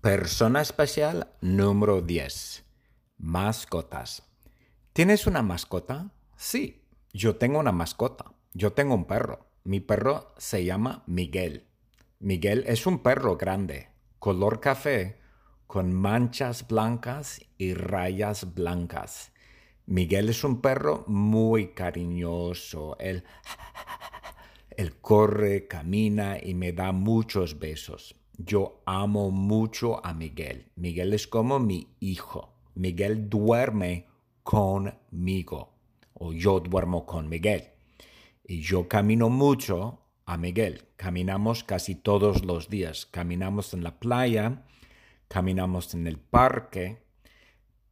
Persona especial número 10. Mascotas. ¿Tienes una mascota? Sí, yo tengo una mascota. Yo tengo un perro. Mi perro se llama Miguel. Miguel es un perro grande, color café, con manchas blancas y rayas blancas. Miguel es un perro muy cariñoso. Él, corre, camina y me da muchos besos. Yo amo mucho a Miguel. Miguel es como mi hijo. Miguel duerme conmigo o yo duermo con Miguel. Y yo camino mucho a Miguel. Caminamos casi todos los días. Caminamos en la playa, caminamos en el parque,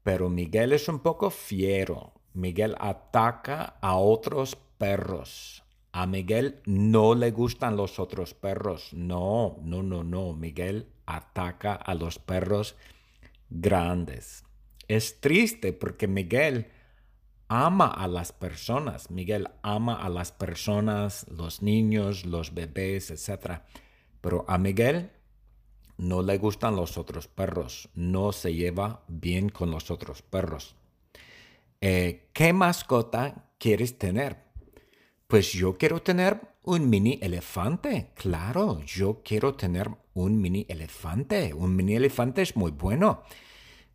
pero Miguel es un poco fiero. Miguel ataca a otros perros. A Miguel no le gustan los otros perros. No, no, no, no. Miguel ataca a los perros grandes. Es triste porque Miguel ama a las personas. Miguel ama a las personas, los niños, los bebés, etc. Pero a Miguel no le gustan los otros perros. No se lleva bien con los otros perros. Eh, ¿Qué mascota quieres tener? Pues yo quiero tener un mini elefante. Claro, yo quiero tener un mini elefante. Un mini elefante es muy bueno.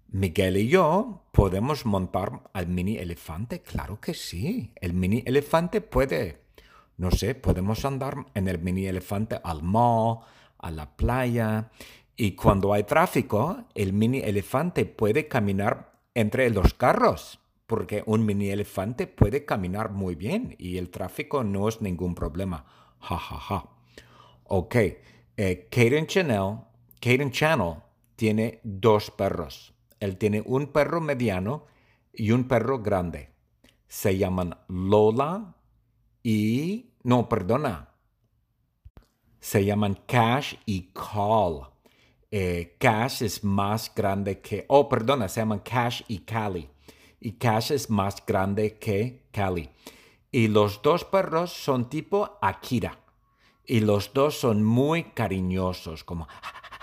Miguel y yo podemos montar al mini elefante. Claro que sí. El mini elefante puede, no sé, podemos andar en el mini elefante al mall, a la playa. Y cuando hay tráfico, el mini elefante puede caminar entre los carros porque un mini elefante puede caminar muy bien y el tráfico no es ningún problema. Ja, ja, ja. Ok, eh, Channel, Channel tiene dos perros. Él tiene un perro mediano y un perro grande. Se llaman Lola y... No, perdona. Se llaman Cash y Call. Eh, Cash es más grande que... Oh, perdona, se llaman Cash y Cali y Cash es más grande que Cali. Y los dos perros son tipo Akira. Y los dos son muy cariñosos, como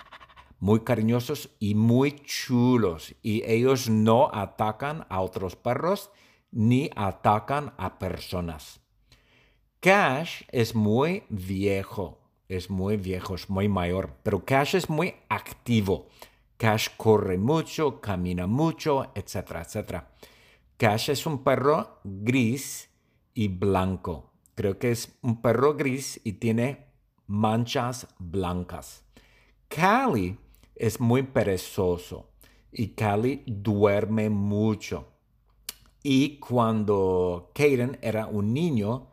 muy cariñosos y muy chulos. Y ellos no atacan a otros perros ni atacan a personas. Cash es muy viejo, es muy viejo, es muy mayor, pero Cash es muy activo. Cash corre mucho, camina mucho, etcétera, etcétera. Cash es un perro gris y blanco. Creo que es un perro gris y tiene manchas blancas. Cali es muy perezoso y Cali duerme mucho. Y cuando Kaden era un niño,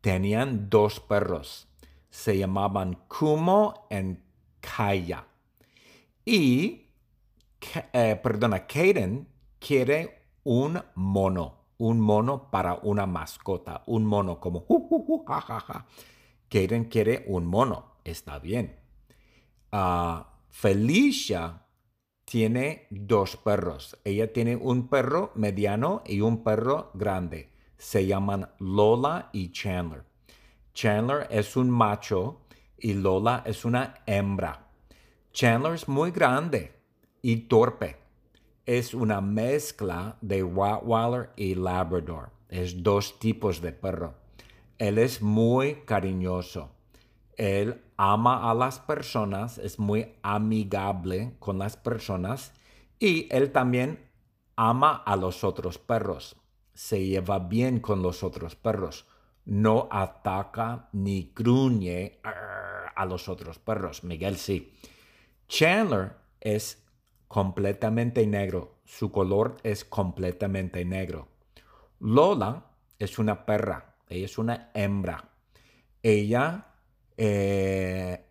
tenían dos perros. Se llamaban Kumo y Kaya. Y eh, perdona, Kaden quiere un mono, un mono para una mascota, un mono como uh, Kaden quiere un mono, está bien. Ah, Felicia tiene dos perros. Ella tiene un perro mediano y un perro grande. Se llaman Lola y Chandler. Chandler es un macho y Lola es una hembra. Chandler es muy grande y torpe. Es una mezcla de Rottweiler y Labrador. Es dos tipos de perro. Él es muy cariñoso. Él ama a las personas, es muy amigable con las personas y él también ama a los otros perros. Se lleva bien con los otros perros. No ataca ni gruñe a los otros perros. Miguel sí. Chandler es completamente negro. Su color es completamente negro. Lola es una perra. Ella es una hembra. Ella, eh,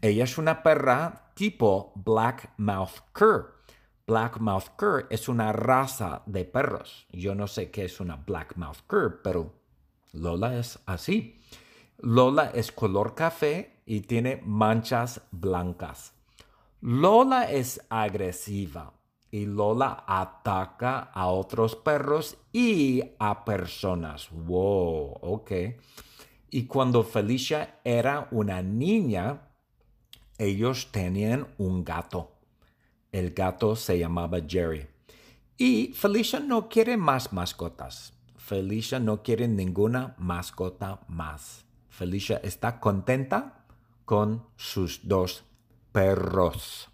ella es una perra tipo Black Mouth Cur. Black Mouth Cur es una raza de perros. Yo no sé qué es una Black Mouth Cur, pero Lola es así. Lola es color café y tiene manchas blancas. Lola es agresiva y Lola ataca a otros perros y a personas. Wow, ok. Y cuando Felicia era una niña, ellos tenían un gato. El gato se llamaba Jerry. Y Felicia no quiere más mascotas. Felicia no quiere ninguna mascota más. Felicia está contenta con sus dos perros.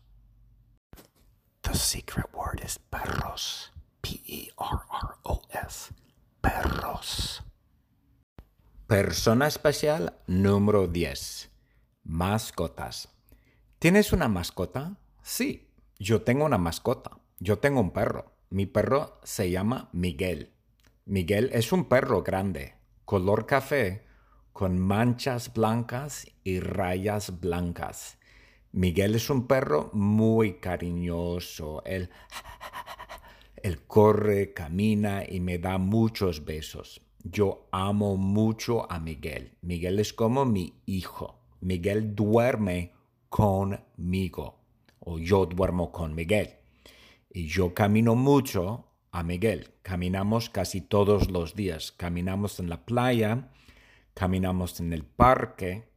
The secret word is perros. P-E-R-R-O-S. Perros. Persona especial número 10. Mascotas. ¿Tienes una mascota? Sí, yo tengo una mascota. Yo tengo un perro. Mi perro se llama Miguel. Miguel es un perro grande, color café, con manchas blancas y rayas blancas. Miguel es un perro muy cariñoso. Él, él corre, camina y me da muchos besos. Yo amo mucho a Miguel. Miguel es como mi hijo. Miguel duerme conmigo o yo duermo con Miguel. Y yo camino mucho a Miguel. Caminamos casi todos los días. Caminamos en la playa, caminamos en el parque,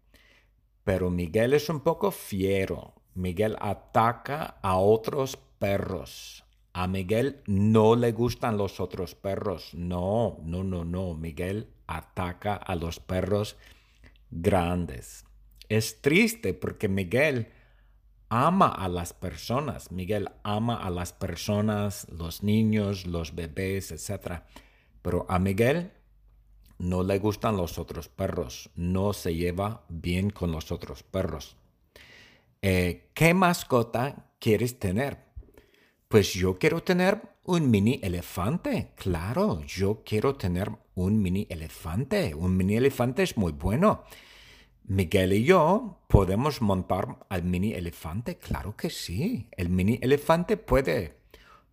pero Miguel es un poco fiero. Miguel ataca a otros perros. A Miguel no le gustan los otros perros. No, no, no, no. Miguel ataca a los perros grandes. Es triste porque Miguel ama a las personas. Miguel ama a las personas, los niños, los bebés, etc. Pero a Miguel no le gustan los otros perros, no se lleva bien con los otros perros. Eh, ¿Qué mascota quieres tener? Pues yo quiero tener un mini elefante, claro, yo quiero tener un mini elefante. Un mini elefante es muy bueno. Miguel y yo podemos montar al mini elefante, claro que sí. El mini elefante puede,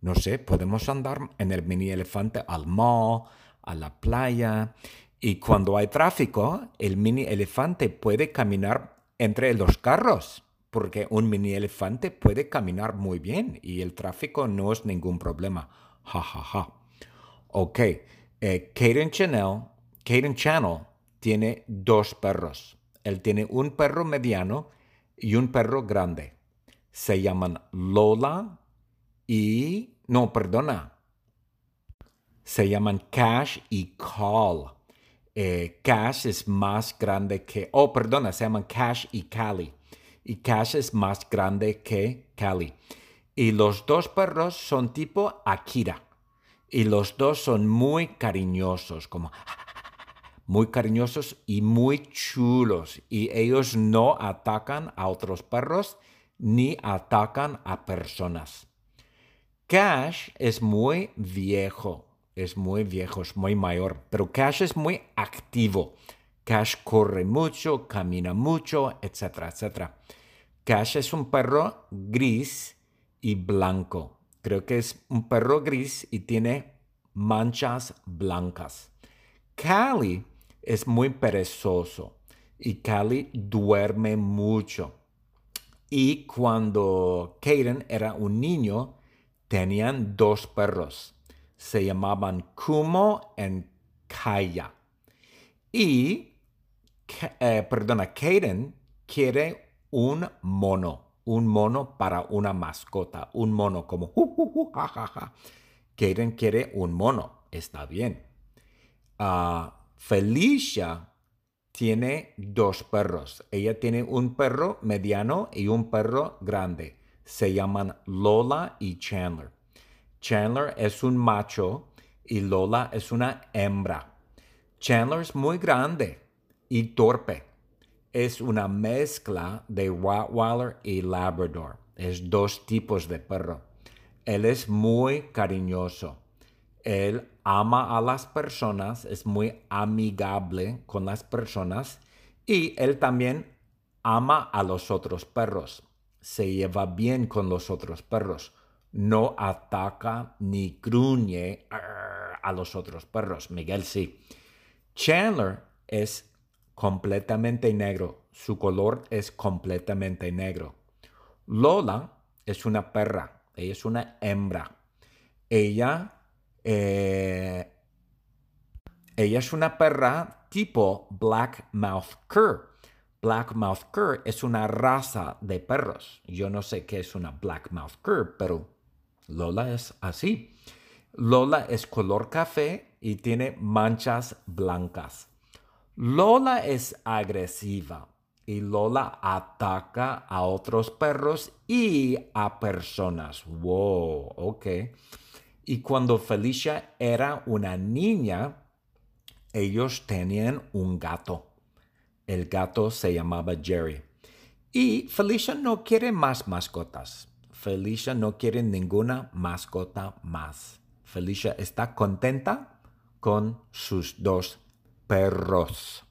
no sé, podemos andar en el mini elefante al mall, a la playa. Y cuando hay tráfico, el mini elefante puede caminar entre los carros, porque un mini elefante puede caminar muy bien y el tráfico no es ningún problema. Ja, ja, ja. Ok, eh, Channel, Caden Channel tiene dos perros él tiene un perro mediano y un perro grande. Se llaman Lola y... No, perdona. Se llaman Cash y Call. Eh, Cash es más grande que... Oh, perdona, se llaman Cash y Cali. Y Cash es más grande que Cali. Y los dos perros son tipo Akira. Y los dos son muy cariñosos, como muy cariñosos y muy chulos. Y ellos no atacan a otros perros ni atacan a personas. Cash es muy viejo, es muy viejo, es muy mayor, pero Cash es muy activo. Cash corre mucho, camina mucho, etcétera, etcétera. Cash es un perro gris y blanco. Creo que es un perro gris y tiene manchas blancas. Cali es muy perezoso y Cali duerme mucho. Y cuando Kaden era un niño, tenían dos perros. Se llamaban Kumo y Kaya. Y, eh, perdona, Kaden quiere un mono, un mono para una mascota, un mono como Kaden quiere un mono, está bien. Ah, Felicia tiene dos perros. Ella tiene un perro mediano y un perro grande. Se llaman Lola y Chandler. Chandler es un macho y Lola es una hembra. Chandler es muy grande y torpe. Es una mezcla de Rottweiler y Labrador. Es dos tipos de perro. Él es muy cariñoso. Él ama a las personas, es muy amigable con las personas y él también ama a los otros perros. Se lleva bien con los otros perros. No ataca ni gruñe a los otros perros. Miguel sí. Chandler es completamente negro. Su color es completamente negro. Lola es una perra. Ella es una hembra. Ella eh, ella es una perra tipo Black Mouth Cur. Blackmouth Cur es una raza de perros. Yo no sé qué es una Blackmouth Cur, pero Lola es así. Lola es color café y tiene manchas blancas. Lola es agresiva y Lola ataca a otros perros y a personas. Wow, ok. Y cuando Felicia era una niña, ellos tenían un gato. El gato se llamaba Jerry. Y Felicia no quiere más mascotas. Felicia no quiere ninguna mascota más. Felicia está contenta con sus dos perros.